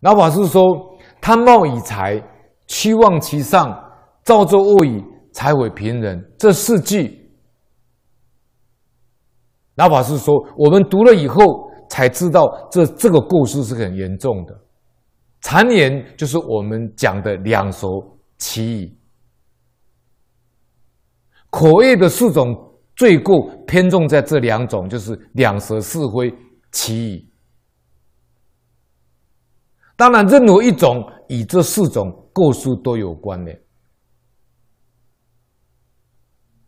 老法师说：“贪冒以财，屈望其上，造作恶已，财毁平人。”这四句，老法师说，我们读了以后才知道这，这这个故事是很严重的。谗言就是我们讲的两舌綺语，口业的四种罪过偏重在这两种，就是两舌是非綺语。当然，任何一种与这四种过失都有关联。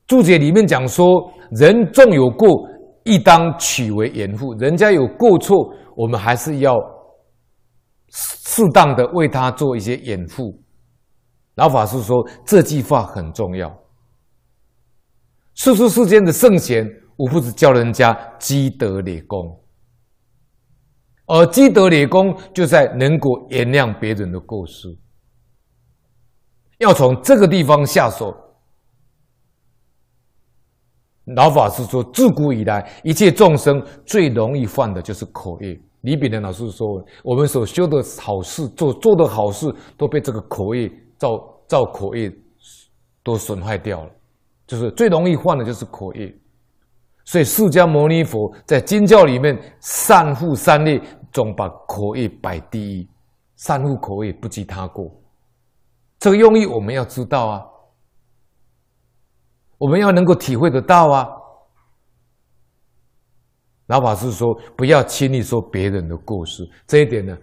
注解里面讲说，人纵有过，亦当取为掩护。人家有过错，我们还是要适适当的为他做一些掩护。老法师说这句话很重要。世出世间的圣贤，无不是教人家积德累功。而积德累功，就在能够原谅别人的过失，要从这个地方下手。老法师说，自古以来，一切众生最容易犯的就是口业。李炳南老师说，我们所修的好事，做做的好事，都被这个口业造造口业都损害掉了，就是最容易犯的就是口业。所以释迦牟尼佛在经教里面，善护三业。总把口业摆第一，善护口业，不及他过。这个用意我们要知道啊，我们要能够体会得到啊。老法师说，不要轻易说别人的过失，这一点呢，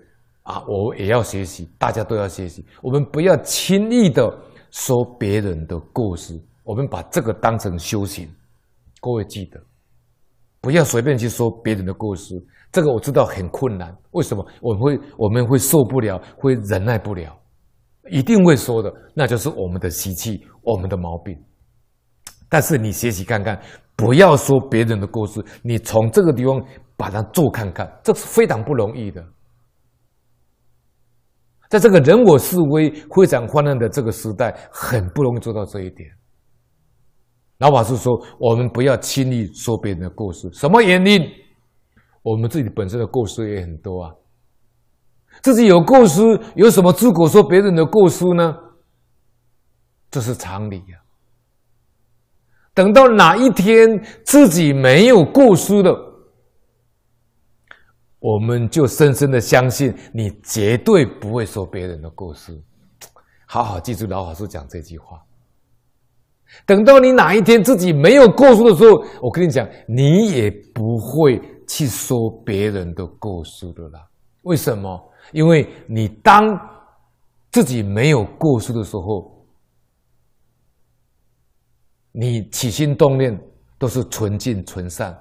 啊，我也要学习，大家都要学习。我们不要轻易的说别人的过失，我们把这个当成修行。各位记得，不要随便去说别人的过失。这个我知道很困难，为什么？我们会我们会受不了，会忍耐不了，一定会说的，那就是我们的习气，我们的毛病。但是你学习看看，不要说别人的过失，你从这个地方把它做看看，这是非常不容易的。在这个人我是非非常泛滥的这个时代，很不容易做到这一点。老法师说，我们不要轻易说别人的过失，什么原因？我们自己本身的过失也很多啊，自己有过失，有什么资格说别人的过失呢？这是常理呀。等到哪一天自己没有过失了，我们就深深的相信你绝对不会说别人的过失。好好记住老法师讲这句话。等到你哪一天自己没有过失的时候，我跟你讲，你也不会。去说别人的过失的啦？为什么？因为你当自己没有过失的时候，你起心动念都是纯净纯善，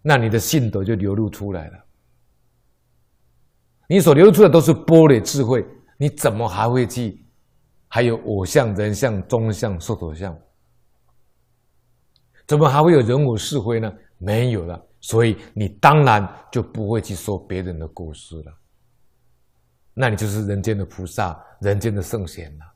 那你的性德就流露出来了。你所流露出来都是般若智慧，你怎么还会去？还有我相、人相、中相、寿陀相，怎么还会有人我是非呢？没有了，所以你当然就不会去说别人的故事了。那你就是人间的菩萨，人间的圣贤了。